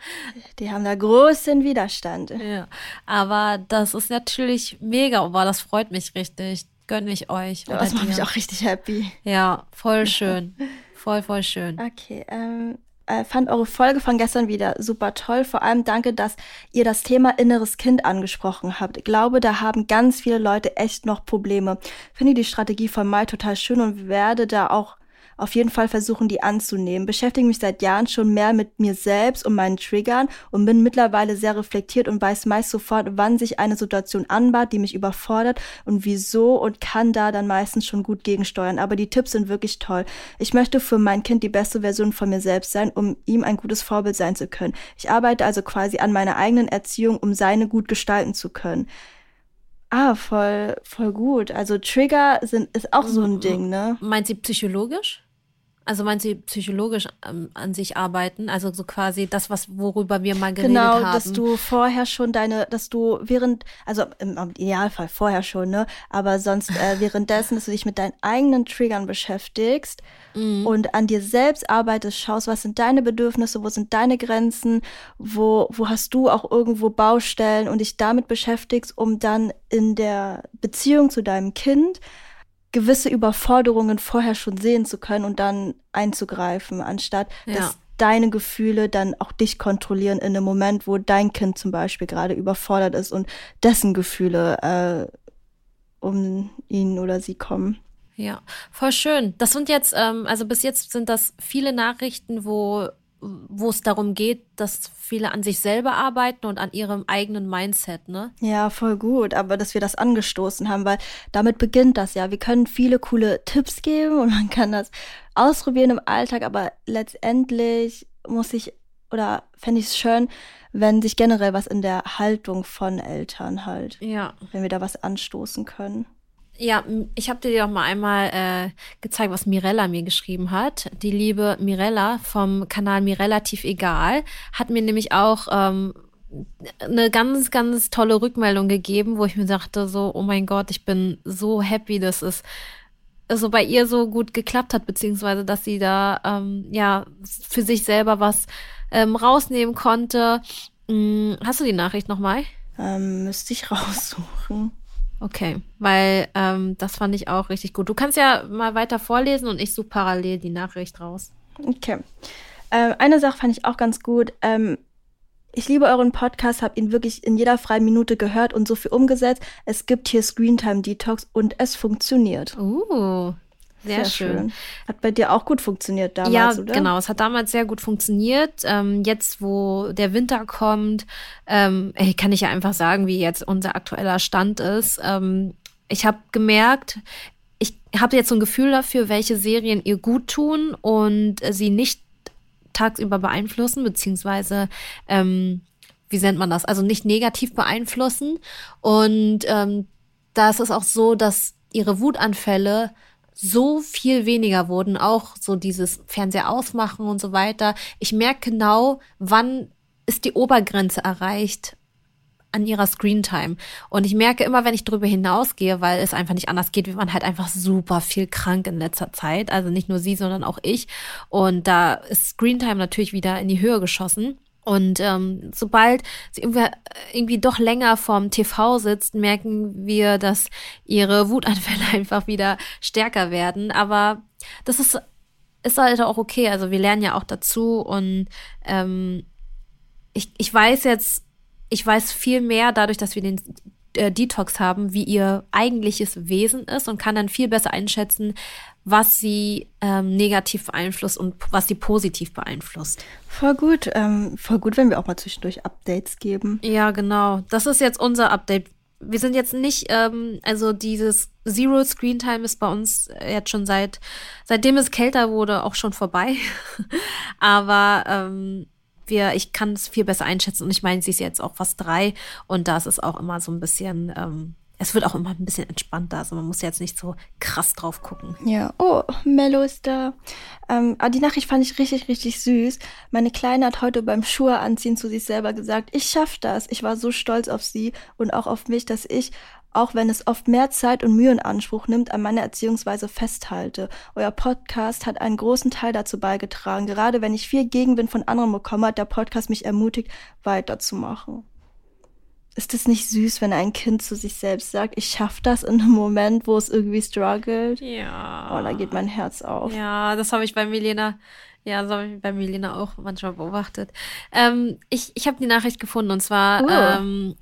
Die haben da großen Widerstand. Ja. Aber das ist natürlich mega, aber das freut mich richtig. Gönn ich euch. Ja, das macht mich auch richtig happy. Ja, voll schön. [laughs] Voll, voll schön. Okay, ähm, äh, fand eure Folge von gestern wieder super toll. Vor allem danke, dass ihr das Thema inneres Kind angesprochen habt. Ich glaube, da haben ganz viele Leute echt noch Probleme. Finde die Strategie von Mai total schön und werde da auch auf jeden Fall versuchen, die anzunehmen. Beschäftige mich seit Jahren schon mehr mit mir selbst und meinen Triggern und bin mittlerweile sehr reflektiert und weiß meist sofort, wann sich eine Situation anbahnt, die mich überfordert und wieso und kann da dann meistens schon gut gegensteuern. Aber die Tipps sind wirklich toll. Ich möchte für mein Kind die beste Version von mir selbst sein, um ihm ein gutes Vorbild sein zu können. Ich arbeite also quasi an meiner eigenen Erziehung, um seine gut gestalten zu können. Ah, voll, voll gut. Also Trigger sind, ist auch so ein Ding, ne? Meint sie psychologisch? Also meint sie psychologisch ähm, an sich arbeiten? Also so quasi das, was worüber wir mal geredet genau, haben. Genau, dass du vorher schon deine, dass du während, also im, im Idealfall vorher schon, ne? Aber sonst äh, [laughs] währenddessen, dass du dich mit deinen eigenen Triggern beschäftigst mhm. und an dir selbst arbeitest, schaust, was sind deine Bedürfnisse, wo sind deine Grenzen, wo, wo hast du auch irgendwo Baustellen und dich damit beschäftigst, um dann in der Beziehung zu deinem Kind gewisse Überforderungen vorher schon sehen zu können und dann einzugreifen, anstatt ja. dass deine Gefühle dann auch dich kontrollieren in einem Moment, wo dein Kind zum Beispiel gerade überfordert ist und dessen Gefühle äh, um ihn oder sie kommen. Ja, voll schön. Das sind jetzt, ähm, also bis jetzt sind das viele Nachrichten, wo wo es darum geht, dass viele an sich selber arbeiten und an ihrem eigenen Mindset, ne? Ja, voll gut, aber dass wir das angestoßen haben, weil damit beginnt das ja. Wir können viele coole Tipps geben und man kann das ausprobieren im Alltag, aber letztendlich muss ich oder fände ich es schön, wenn sich generell was in der Haltung von Eltern halt, ja. wenn wir da was anstoßen können. Ja, ich habe dir auch mal einmal äh, gezeigt, was Mirella mir geschrieben hat. Die liebe Mirella vom Kanal Mirelativ Egal hat mir nämlich auch ähm, eine ganz, ganz tolle Rückmeldung gegeben, wo ich mir dachte so, oh mein Gott, ich bin so happy, dass es so bei ihr so gut geklappt hat, beziehungsweise dass sie da ähm, ja für sich selber was ähm, rausnehmen konnte. Hm, hast du die Nachricht nochmal? Ähm, müsste ich [laughs] raussuchen. Okay, weil ähm, das fand ich auch richtig gut. Du kannst ja mal weiter vorlesen und ich suche parallel die Nachricht raus. Okay. Ähm, eine Sache fand ich auch ganz gut. Ähm, ich liebe euren Podcast, habe ihn wirklich in jeder freien Minute gehört und so viel umgesetzt. Es gibt hier Screentime Detox und es funktioniert. Uh, sehr, sehr schön. schön. Hat bei dir auch gut funktioniert damals, ja, oder? genau. Es hat damals sehr gut funktioniert. Ähm, jetzt, wo der Winter kommt, ähm, kann ich ja einfach sagen, wie jetzt unser aktueller Stand ist. Ähm, ich habe gemerkt, ich habe jetzt so ein Gefühl dafür, welche Serien ihr gut tun und sie nicht tagsüber beeinflussen, beziehungsweise ähm, wie nennt man das? Also nicht negativ beeinflussen. Und ähm, da ist es auch so, dass ihre Wutanfälle so viel weniger wurden, auch so dieses Fernseher ausmachen und so weiter. Ich merke genau, wann ist die Obergrenze erreicht an ihrer Screentime. Und ich merke immer, wenn ich darüber hinausgehe, weil es einfach nicht anders geht, wir waren halt einfach super viel krank in letzter Zeit. Also nicht nur sie, sondern auch ich. Und da ist Screentime natürlich wieder in die Höhe geschossen. Und ähm, sobald sie irgendwie, irgendwie doch länger vorm TV sitzt, merken wir, dass ihre Wutanfälle [laughs] einfach wieder stärker werden. Aber das ist, ist halt auch okay. Also wir lernen ja auch dazu und ähm, ich, ich weiß jetzt, ich weiß viel mehr dadurch, dass wir den äh, Detox haben, wie ihr eigentliches Wesen ist und kann dann viel besser einschätzen, was sie ähm, negativ beeinflusst und was sie positiv beeinflusst. Voll gut. Ähm, voll gut, wenn wir auch mal zwischendurch Updates geben. Ja, genau. Das ist jetzt unser Update. Wir sind jetzt nicht, ähm, also dieses Zero Screen Time ist bei uns jetzt schon seit, seitdem es kälter wurde, auch schon vorbei. [laughs] Aber ähm, wir, ich kann es viel besser einschätzen und ich meine, sie ist jetzt auch fast drei und da ist es auch immer so ein bisschen, ähm, es wird auch immer ein bisschen entspannter. Also man muss jetzt nicht so krass drauf gucken. Ja. Oh, Mello ist da. Ähm, aber die Nachricht fand ich richtig, richtig süß. Meine Kleine hat heute beim Schuhe anziehen zu sich selber gesagt, ich schaff das. Ich war so stolz auf sie und auch auf mich, dass ich auch wenn es oft mehr Zeit und Mühe in Anspruch nimmt, an meiner Erziehungsweise festhalte. Euer Podcast hat einen großen Teil dazu beigetragen. Gerade wenn ich viel Gegenwind von anderen bekomme, hat der Podcast mich ermutigt, weiterzumachen. Ist es nicht süß, wenn ein Kind zu sich selbst sagt, ich schaffe das in einem Moment, wo es irgendwie struggelt? Ja. Oh, da geht mein Herz auf. Ja, das habe ich bei Milena, ja, das habe ich bei Milena auch manchmal beobachtet. Ähm, ich ich habe die Nachricht gefunden und zwar, uh. ähm,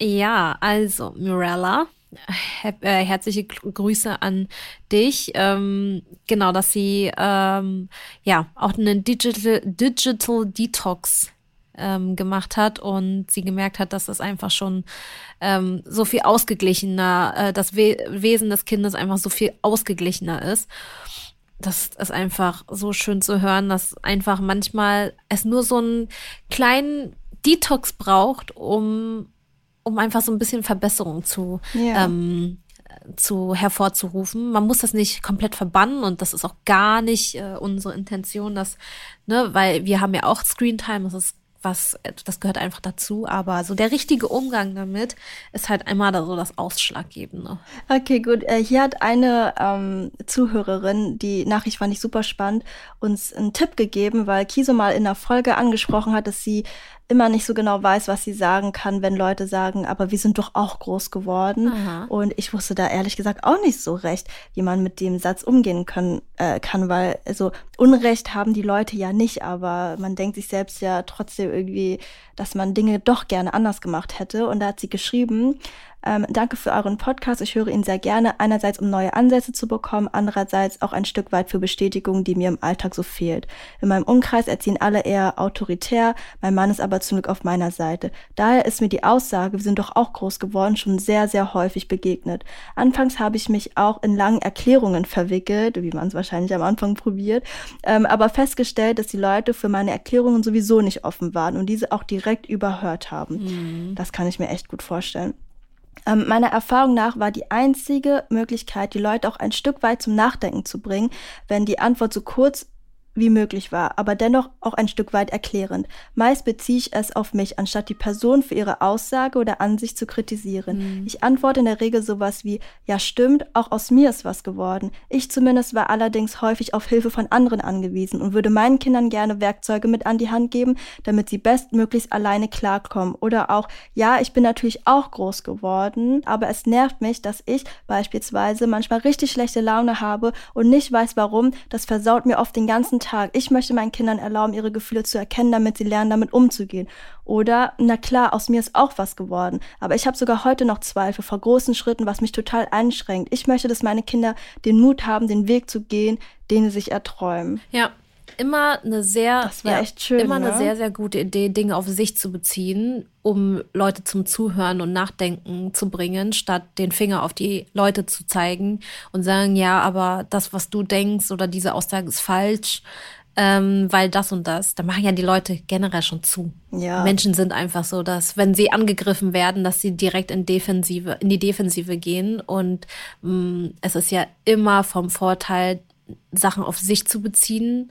ja, also Mirella, äh, herzliche Grüße an dich. Ähm, genau, dass sie ähm, ja auch einen Digital, Digital Detox ähm, gemacht hat und sie gemerkt hat, dass das einfach schon ähm, so viel ausgeglichener, äh, das We Wesen des Kindes einfach so viel ausgeglichener ist. Das ist einfach so schön zu hören, dass einfach manchmal es nur so einen kleinen Detox braucht, um, um einfach so ein bisschen Verbesserung zu, ja. ähm, zu hervorzurufen. Man muss das nicht komplett verbannen und das ist auch gar nicht äh, unsere Intention, dass, ne, weil wir haben ja auch Screentime, das ist was, das gehört einfach dazu, aber so der richtige Umgang damit ist halt einmal da so das Ausschlaggebende. Okay, gut. Äh, hier hat eine ähm, Zuhörerin, die Nachricht fand ich super spannend, uns einen Tipp gegeben, weil Kiso mal in einer Folge angesprochen hat, dass sie immer nicht so genau weiß, was sie sagen kann, wenn Leute sagen, aber wir sind doch auch groß geworden. Aha. Und ich wusste da ehrlich gesagt auch nicht so recht, wie man mit dem Satz umgehen können, äh, kann, weil also Unrecht haben die Leute ja nicht, aber man denkt sich selbst ja trotzdem irgendwie, dass man Dinge doch gerne anders gemacht hätte. Und da hat sie geschrieben, ähm, danke für euren Podcast. Ich höre ihn sehr gerne. Einerseits, um neue Ansätze zu bekommen, andererseits auch ein Stück weit für Bestätigung, die mir im Alltag so fehlt. In meinem Umkreis erziehen alle eher autoritär. Mein Mann ist aber zum Glück auf meiner Seite. Daher ist mir die Aussage, wir sind doch auch groß geworden, schon sehr, sehr häufig begegnet. Anfangs habe ich mich auch in langen Erklärungen verwickelt, wie man es wahrscheinlich am Anfang probiert, ähm, aber festgestellt, dass die Leute für meine Erklärungen sowieso nicht offen waren und diese auch direkt überhört haben. Mhm. Das kann ich mir echt gut vorstellen. Ähm, meiner Erfahrung nach war die einzige Möglichkeit, die Leute auch ein Stück weit zum Nachdenken zu bringen, wenn die Antwort so kurz wie möglich war, aber dennoch auch ein Stück weit erklärend. Meist beziehe ich es auf mich, anstatt die Person für ihre Aussage oder Ansicht zu kritisieren. Mhm. Ich antworte in der Regel sowas wie, ja stimmt, auch aus mir ist was geworden. Ich zumindest war allerdings häufig auf Hilfe von anderen angewiesen und würde meinen Kindern gerne Werkzeuge mit an die Hand geben, damit sie bestmöglichst alleine klarkommen. Oder auch, ja, ich bin natürlich auch groß geworden, aber es nervt mich, dass ich beispielsweise manchmal richtig schlechte Laune habe und nicht weiß warum. Das versaut mir oft den ganzen Tag. Ich möchte meinen Kindern erlauben, ihre Gefühle zu erkennen, damit sie lernen, damit umzugehen. Oder, na klar, aus mir ist auch was geworden. Aber ich habe sogar heute noch Zweifel vor großen Schritten, was mich total einschränkt. Ich möchte, dass meine Kinder den Mut haben, den Weg zu gehen, den sie sich erträumen. Ja, immer eine sehr, ja, schön, immer ne? eine sehr, sehr gute Idee, Dinge auf sich zu beziehen, um Leute zum Zuhören und Nachdenken zu bringen, statt den Finger auf die Leute zu zeigen und sagen, ja, aber das, was du denkst oder diese Aussage ist falsch, ähm, weil das und das, da machen ja die Leute generell schon zu. Ja. Menschen sind einfach so, dass wenn sie angegriffen werden, dass sie direkt in Defensive, in die Defensive gehen und mh, mm, es ist ja immer vom Vorteil, Sachen auf sich zu beziehen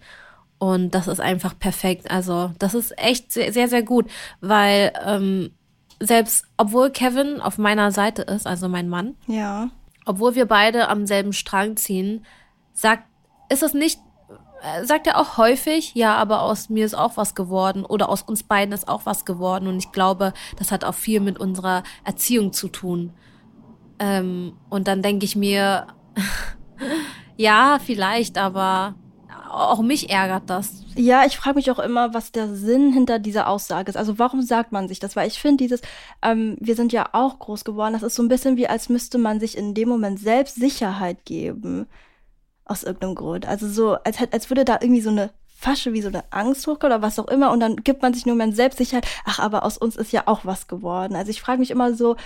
und das ist einfach perfekt. Also, das ist echt sehr, sehr, sehr gut, weil ähm, selbst obwohl Kevin auf meiner Seite ist, also mein Mann, ja. obwohl wir beide am selben Strang ziehen, sagt, ist es nicht, äh, sagt er auch häufig, ja, aber aus mir ist auch was geworden oder aus uns beiden ist auch was geworden. Und ich glaube, das hat auch viel mit unserer Erziehung zu tun. Ähm, und dann denke ich mir, [laughs] ja, vielleicht, aber auch mich ärgert das. Ja, ich frage mich auch immer, was der Sinn hinter dieser Aussage ist. Also warum sagt man sich das? Weil ich finde dieses, ähm, wir sind ja auch groß geworden, das ist so ein bisschen wie, als müsste man sich in dem Moment selbst Sicherheit geben. Aus irgendeinem Grund. Also so, als, als würde da irgendwie so eine Fasche wie so eine Angst hochkommen oder was auch immer und dann gibt man sich nur Moment Selbstsicherheit. Ach, aber aus uns ist ja auch was geworden. Also ich frage mich immer so,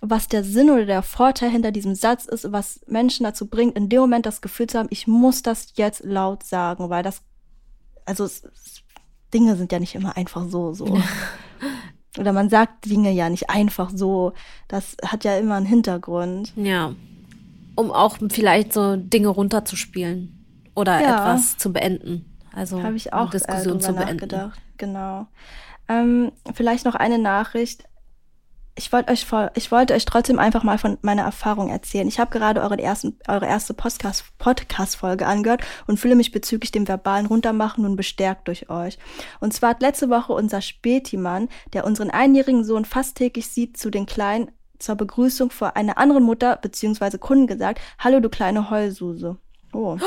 was der Sinn oder der Vorteil hinter diesem Satz ist, was Menschen dazu bringt, in dem Moment das Gefühl zu haben, ich muss das jetzt laut sagen, weil das, also es, Dinge sind ja nicht immer einfach so, so. [laughs] oder man sagt Dinge ja nicht einfach so. Das hat ja immer einen Hintergrund. Ja. Um auch vielleicht so Dinge runterzuspielen oder ja. etwas zu beenden. Also habe ich auch Diskussion äh, zu beenden. Genau. Ähm, vielleicht noch eine Nachricht ich wollte euch vor, ich wollte euch trotzdem einfach mal von meiner Erfahrung erzählen. Ich habe gerade eure, ersten, eure erste Podcast, Podcast-Folge angehört und fühle mich bezüglich dem verbalen Runtermachen nun bestärkt durch euch. Und zwar hat letzte Woche unser Spätimann, der unseren einjährigen Sohn fast täglich sieht, zu den Kleinen zur Begrüßung vor einer anderen Mutter bzw. Kunden gesagt, Hallo du kleine Heulsuse. Oh.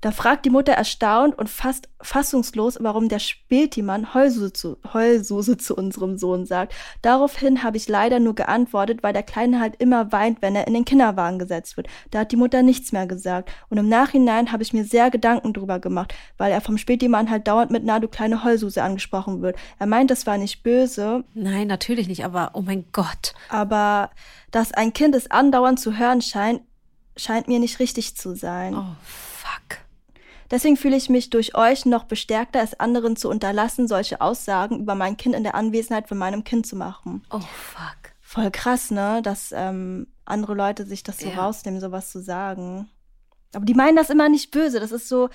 Da fragt die Mutter erstaunt und fast fassungslos, warum der Spätimann Heulsuse zu, Heulsuse zu unserem Sohn sagt. Daraufhin habe ich leider nur geantwortet, weil der Kleine halt immer weint, wenn er in den Kinderwagen gesetzt wird. Da hat die Mutter nichts mehr gesagt. Und im Nachhinein habe ich mir sehr Gedanken drüber gemacht, weil er vom Spätimann halt dauernd mit Na, du kleine Heulsuse angesprochen wird. Er meint, das war nicht böse. Nein, natürlich nicht, aber oh mein Gott. Aber dass ein Kind es andauernd zu hören scheint, scheint mir nicht richtig zu sein. Oh. Deswegen fühle ich mich durch euch noch bestärkter, es anderen zu unterlassen, solche Aussagen über mein Kind in der Anwesenheit von meinem Kind zu machen. Oh fuck. voll krass, ne, dass ähm, andere Leute sich das so ja. rausnehmen, sowas zu sagen. Aber die meinen das immer nicht böse. Das ist so,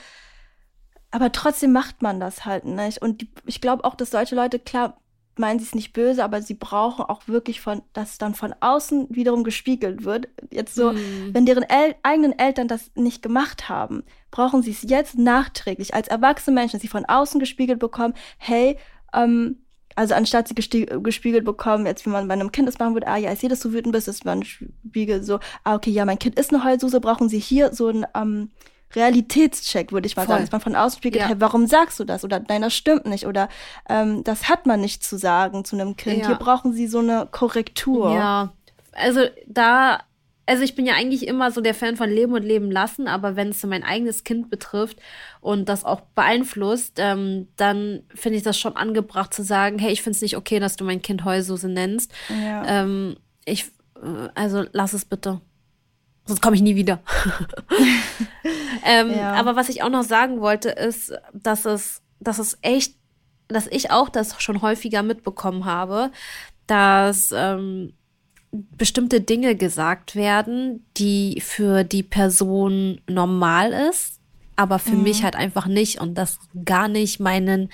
aber trotzdem macht man das halt nicht. Und die, ich glaube auch, dass solche Leute, klar, meinen sie es nicht böse, aber sie brauchen auch wirklich von, dass dann von außen wiederum gespiegelt wird. Jetzt so, mm. wenn deren El eigenen Eltern das nicht gemacht haben, brauchen sie es jetzt nachträglich als erwachsene Menschen, dass sie von außen gespiegelt bekommen, hey, ähm, also anstatt sie gespiegelt bekommen, jetzt wie man bei einem Kind das machen würde, ah ja, ich sehe, dass du wütend bist, ist man spiegelt so, ah okay, ja, mein Kind ist eine Heulsuse, brauchen sie hier so ein ähm, Realitätscheck, würde ich mal Voll. sagen, dass man von außen spiegelt, ja. hey, warum sagst du das? Oder nein, das stimmt nicht. Oder ähm, das hat man nicht zu sagen zu einem Kind. Ja. Hier brauchen sie so eine Korrektur. Ja, also da also ich bin ja eigentlich immer so der Fan von Leben und Leben lassen, aber wenn es so mein eigenes Kind betrifft und das auch beeinflusst, ähm, dann finde ich das schon angebracht zu sagen, hey, ich finde es nicht okay, dass du mein Kind Heulsuse nennst. Ja. Ähm, ich, äh, also lass es bitte. Sonst komme ich nie wieder. [laughs] ähm, ja. Aber was ich auch noch sagen wollte, ist, dass es, dass es echt, dass ich auch das schon häufiger mitbekommen habe, dass ähm, bestimmte Dinge gesagt werden, die für die Person normal ist, aber für mhm. mich halt einfach nicht und das gar nicht meinen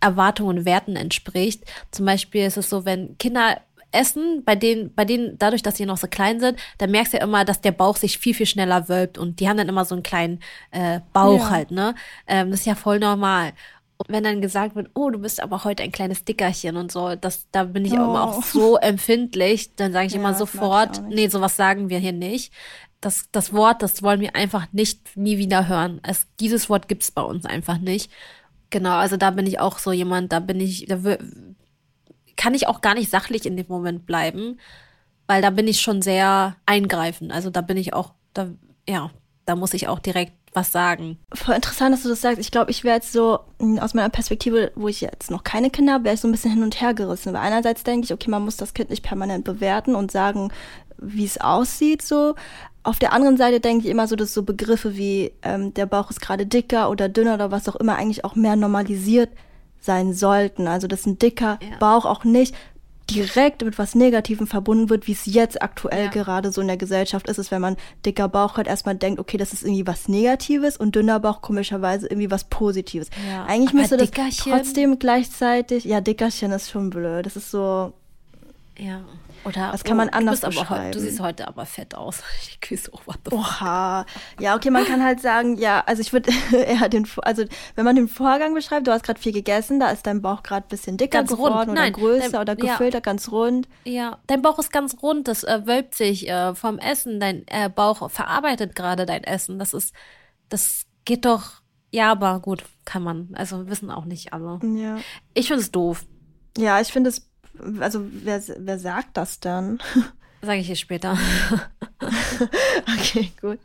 Erwartungen und Werten entspricht. Zum Beispiel ist es so, wenn Kinder essen, bei denen, bei denen, dadurch, dass sie noch so klein sind, da merkst du ja immer, dass der Bauch sich viel, viel schneller wölbt und die haben dann immer so einen kleinen äh, Bauch ja. halt, ne? Ähm, das ist ja voll normal. Und wenn dann gesagt wird, oh, du bist aber heute ein kleines Dickerchen und so, das, da bin ich oh. auch immer auch so empfindlich, dann sage ich ja, immer sofort, nee, sowas sagen wir hier nicht. Das, das Wort, das wollen wir einfach nicht nie wieder hören. Es, dieses Wort gibt's bei uns einfach nicht. Genau, also da bin ich auch so jemand, da bin ich, da kann ich auch gar nicht sachlich in dem Moment bleiben, weil da bin ich schon sehr eingreifend. Also da bin ich auch, da, ja, da muss ich auch direkt was sagen. Voll interessant, dass du das sagst. Ich glaube, ich wäre jetzt so hm, aus meiner Perspektive, wo ich jetzt noch keine Kinder habe, wäre ich so ein bisschen hin und her gerissen. Weil einerseits denke ich, okay, man muss das Kind nicht permanent bewerten und sagen, wie es aussieht, so. Auf der anderen Seite denke ich immer so, dass so Begriffe wie ähm, der Bauch ist gerade dicker oder dünner oder was auch immer eigentlich auch mehr normalisiert sein sollten. Also dass ein dicker ja. Bauch auch nicht direkt mit was Negativem verbunden wird, wie es jetzt aktuell ja. gerade so in der Gesellschaft ist, ist, wenn man dicker Bauch hat, erstmal denkt, okay, das ist irgendwie was Negatives und dünner Bauch komischerweise irgendwie was Positives. Ja. Eigentlich Aber müsste das trotzdem gleichzeitig, ja, Dickerchen ist schon blöd. Das ist so. Ja. Oder das kann man oh, anders du beschreiben. du siehst heute aber fett aus. [laughs] Ich küsse oh, what the Oha. Ja, okay, man kann halt sagen, ja, also ich würde [laughs] eher den, also wenn man den Vorgang beschreibt, du hast gerade viel gegessen, da ist dein Bauch gerade ein bisschen dicker ganz geworden rund. oder Nein, größer dein, oder gefiltert, ja. ganz rund. Ja, dein Bauch ist ganz rund, das äh, wölbt sich äh, vom Essen, dein äh, Bauch verarbeitet gerade dein Essen. Das ist, das geht doch, ja, aber gut, kann man, also wissen auch nicht alle. Ja. Ich finde es doof. Ja, ich finde es also wer, wer sagt das dann? [laughs] Sage ich dir später. [laughs] okay, gut.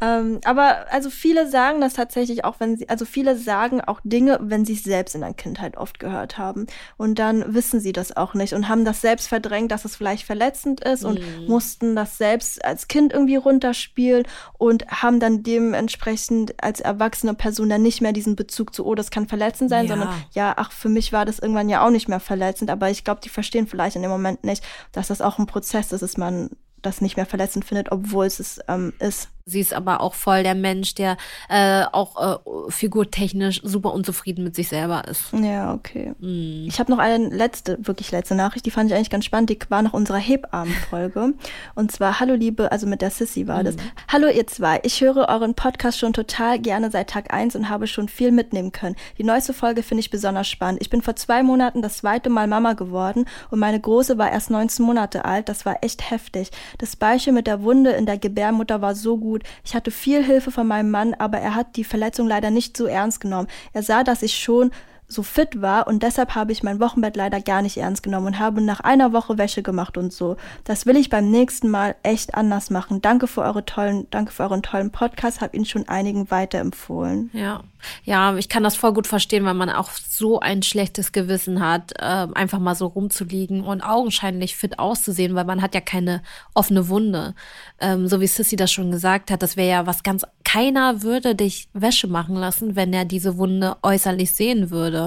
Ähm, aber also viele sagen das tatsächlich auch, wenn sie, also viele sagen auch Dinge, wenn sie es selbst in der Kindheit oft gehört haben. Und dann wissen sie das auch nicht und haben das selbst verdrängt, dass es vielleicht verletzend ist und mhm. mussten das selbst als Kind irgendwie runterspielen und haben dann dementsprechend als erwachsene Person dann nicht mehr diesen Bezug zu, oh, das kann verletzend sein, ja. sondern ja, ach, für mich war das irgendwann ja auch nicht mehr verletzend. Aber ich glaube, die verstehen vielleicht in dem Moment nicht, dass das auch ein Prozess ist, dass man das nicht mehr verletzend findet, obwohl es es ähm, ist. Sie ist aber auch voll der Mensch, der äh, auch äh, figurtechnisch super unzufrieden mit sich selber ist. Ja, okay. Mm. Ich habe noch eine letzte, wirklich letzte Nachricht, die fand ich eigentlich ganz spannend. Die war nach unserer Hebammenfolge. [laughs] Und zwar, hallo Liebe, also mit der Sissy war mm. das. Hallo ihr zwei, ich höre euren Podcast schon total gerne seit Tag eins und habe schon viel mitnehmen können. Die neueste Folge finde ich besonders spannend. Ich bin vor zwei Monaten das zweite Mal Mama geworden und meine Große war erst 19 Monate alt. Das war echt heftig. Das Beispiel mit der Wunde in der Gebärmutter war so gut gut. Ich hatte viel Hilfe von meinem Mann, aber er hat die Verletzung leider nicht so ernst genommen. Er sah, dass ich schon so fit war und deshalb habe ich mein Wochenbett leider gar nicht ernst genommen und habe nach einer Woche Wäsche gemacht und so. Das will ich beim nächsten Mal echt anders machen. Danke für eure tollen, danke für euren tollen Podcast, habe ihn schon einigen weiterempfohlen. Ja. Ja, ich kann das voll gut verstehen, weil man auch so ein schlechtes Gewissen hat, äh, einfach mal so rumzuliegen und augenscheinlich fit auszusehen, weil man hat ja keine offene Wunde. Ähm, so wie Sissy das schon gesagt hat, das wäre ja was ganz, keiner würde dich Wäsche machen lassen, wenn er diese Wunde äußerlich sehen würde.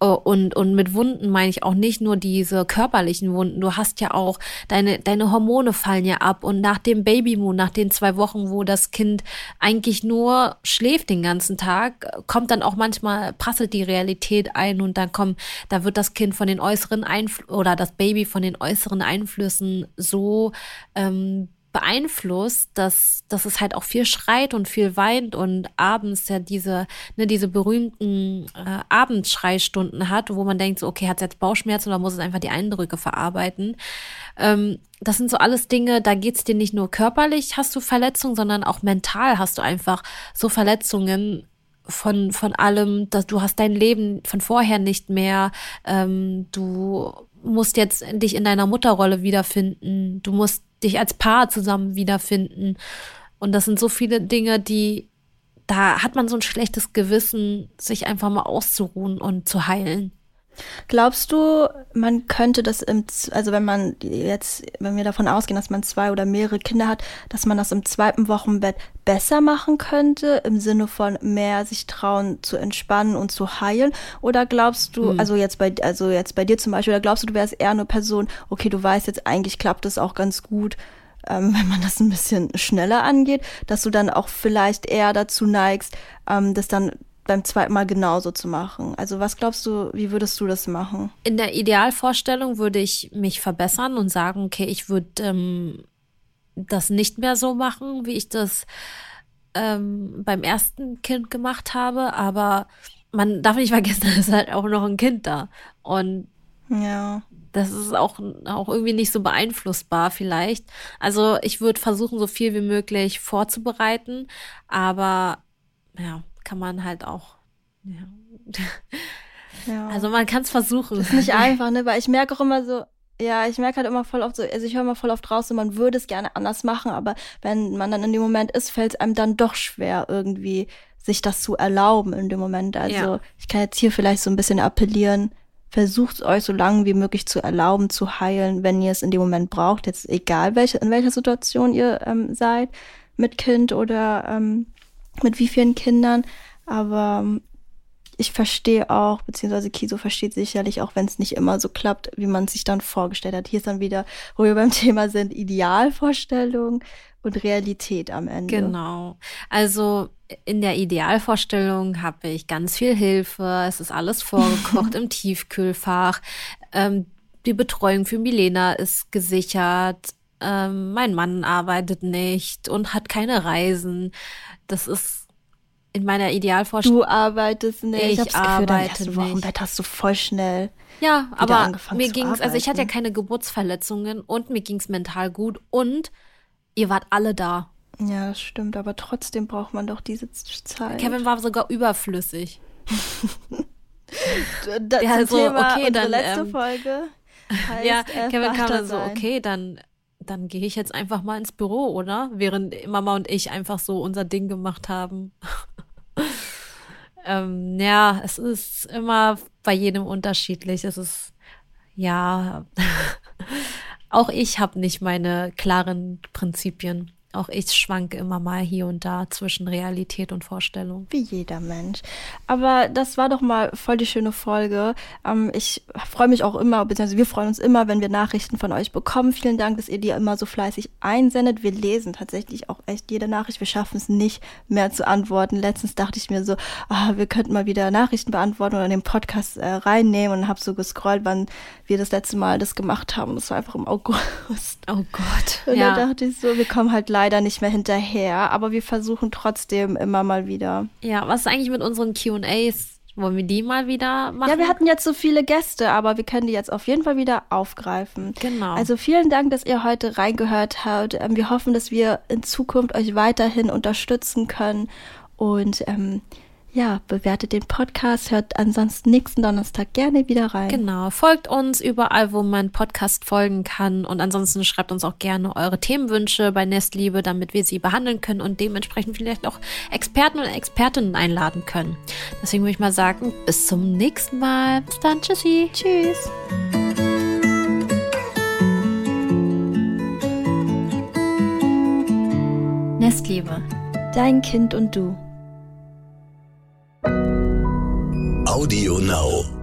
Äh, und, und mit Wunden meine ich auch nicht nur diese körperlichen Wunden. Du hast ja auch, deine, deine Hormone fallen ja ab. Und nach dem Babymoon, nach den zwei Wochen, wo das Kind eigentlich nur schläft den ganzen Tag, kommt dann auch manchmal, prasselt die Realität ein und dann kommt, da wird das Kind von den äußeren Einflüssen oder das Baby von den äußeren Einflüssen so ähm, beeinflusst, dass, dass es halt auch viel schreit und viel weint und abends ja diese, ne, diese berühmten äh, Abendschreistunden hat, wo man denkt, so, okay, hat es jetzt Bauchschmerzen oder muss es einfach die Eindrücke verarbeiten. Ähm, das sind so alles Dinge, da geht's dir nicht nur körperlich, hast du Verletzungen, sondern auch mental hast du einfach so Verletzungen von, von allem, dass du hast dein Leben von vorher nicht mehr, ähm, du musst jetzt dich in deiner Mutterrolle wiederfinden, du musst dich als Paar zusammen wiederfinden. Und das sind so viele Dinge, die, da hat man so ein schlechtes Gewissen, sich einfach mal auszuruhen und zu heilen. Glaubst du, man könnte das im, also wenn man jetzt, wenn wir davon ausgehen, dass man zwei oder mehrere Kinder hat, dass man das im zweiten Wochenbett besser machen könnte, im Sinne von mehr sich trauen zu entspannen und zu heilen? Oder glaubst du, hm. also jetzt bei, also jetzt bei dir zum Beispiel, oder glaubst du, du wärst eher eine Person, okay, du weißt jetzt eigentlich klappt es auch ganz gut, ähm, [laughs] wenn man das ein bisschen schneller angeht, dass du dann auch vielleicht eher dazu neigst, ähm, das dann beim zweiten Mal genauso zu machen? Also was glaubst du, wie würdest du das machen? In der Idealvorstellung würde ich mich verbessern und sagen, okay, ich würde ähm, das nicht mehr so machen, wie ich das ähm, beim ersten Kind gemacht habe, aber man darf nicht vergessen, [laughs] da ist halt auch noch ein Kind da. Und ja. Das ist auch, auch irgendwie nicht so beeinflussbar vielleicht. Also ich würde versuchen, so viel wie möglich vorzubereiten, aber ja, kann man halt auch. Ja. ja. Also man kann es versuchen. ist nicht [laughs] einfach, ne? Weil ich merke auch immer so, ja, ich merke halt immer voll oft so, also ich höre immer voll oft raus, so, man würde es gerne anders machen, aber wenn man dann in dem Moment ist, fällt es einem dann doch schwer, irgendwie sich das zu erlauben in dem Moment. Also ja. ich kann jetzt hier vielleicht so ein bisschen appellieren, versucht euch so lange wie möglich zu erlauben, zu heilen, wenn ihr es in dem Moment braucht, jetzt egal welche, in welcher Situation ihr ähm, seid, mit Kind oder ähm, mit wie vielen Kindern. Aber ähm, ich verstehe auch, beziehungsweise Kiso versteht sicherlich auch, wenn es nicht immer so klappt, wie man sich dann vorgestellt hat. Hier ist dann wieder, wo wir beim [laughs] Thema sind, Idealvorstellung und Realität am Ende. Genau. Also in der Idealvorstellung habe ich ganz viel Hilfe. Es ist alles [laughs] vorgekocht im Tiefkühlfach. Ähm, die Betreuung für Milena ist gesichert. Ähm, mein Mann arbeitet nicht und hat keine Reisen das ist in meiner Idealvorstellung. Du arbeitest nicht. Ich, ich arbeite Gefühl, nicht. Wochenbett hast du voll schnell. Ja, aber mir ging's, also ich hatte ja keine Geburtsverletzungen und mir ging's mental gut und ihr wart alle da. Ja, das stimmt, aber trotzdem braucht man doch diese Zeit. Kevin war sogar überflüssig. [laughs] das ja, also, Thema okay, dann letzte ähm, Folge. [laughs] Heißt, ja, Kevin kam dann so, okay, dann dann gehe ich jetzt einfach mal ins Büro, oder? Während Mama und ich einfach so unser Ding gemacht haben. [laughs] ähm, ja, es ist immer bei jedem unterschiedlich. Es ist, ja, [laughs] auch ich habe nicht meine klaren Prinzipien auch ich schwanke immer mal hier und da zwischen Realität und Vorstellung. Wie jeder Mensch. Aber das war doch mal voll die schöne Folge. Ähm, ich freue mich auch immer, beziehungsweise wir freuen uns immer, wenn wir Nachrichten von euch bekommen. Vielen Dank, dass ihr die immer so fleißig einsendet. Wir lesen tatsächlich auch echt jede Nachricht. Wir schaffen es nicht mehr zu antworten. Letztens dachte ich mir so, ah, wir könnten mal wieder Nachrichten beantworten oder in den Podcast äh, reinnehmen und habe so gescrollt, wann wir das letzte Mal das gemacht haben. Das war einfach im August. Oh Gott. Und ja. da dachte ich so, wir kommen halt leider nicht mehr hinterher, aber wir versuchen trotzdem immer mal wieder. Ja, was ist eigentlich mit unseren QAs? Wollen wir die mal wieder machen? Ja, wir hatten jetzt so viele Gäste, aber wir können die jetzt auf jeden Fall wieder aufgreifen. Genau. Also vielen Dank, dass ihr heute reingehört habt. Ähm, wir hoffen, dass wir in Zukunft euch weiterhin unterstützen können. Und ähm, ja, bewertet den Podcast, hört ansonsten nächsten Donnerstag gerne wieder rein. Genau, folgt uns überall, wo man Podcast folgen kann und ansonsten schreibt uns auch gerne eure Themenwünsche bei Nestliebe, damit wir sie behandeln können und dementsprechend vielleicht auch Experten und Expertinnen einladen können. Deswegen würde ich mal sagen, bis zum nächsten Mal. Bis dann, tschüssi. Tschüss. Nestliebe. Dein Kind und du. Audio Now.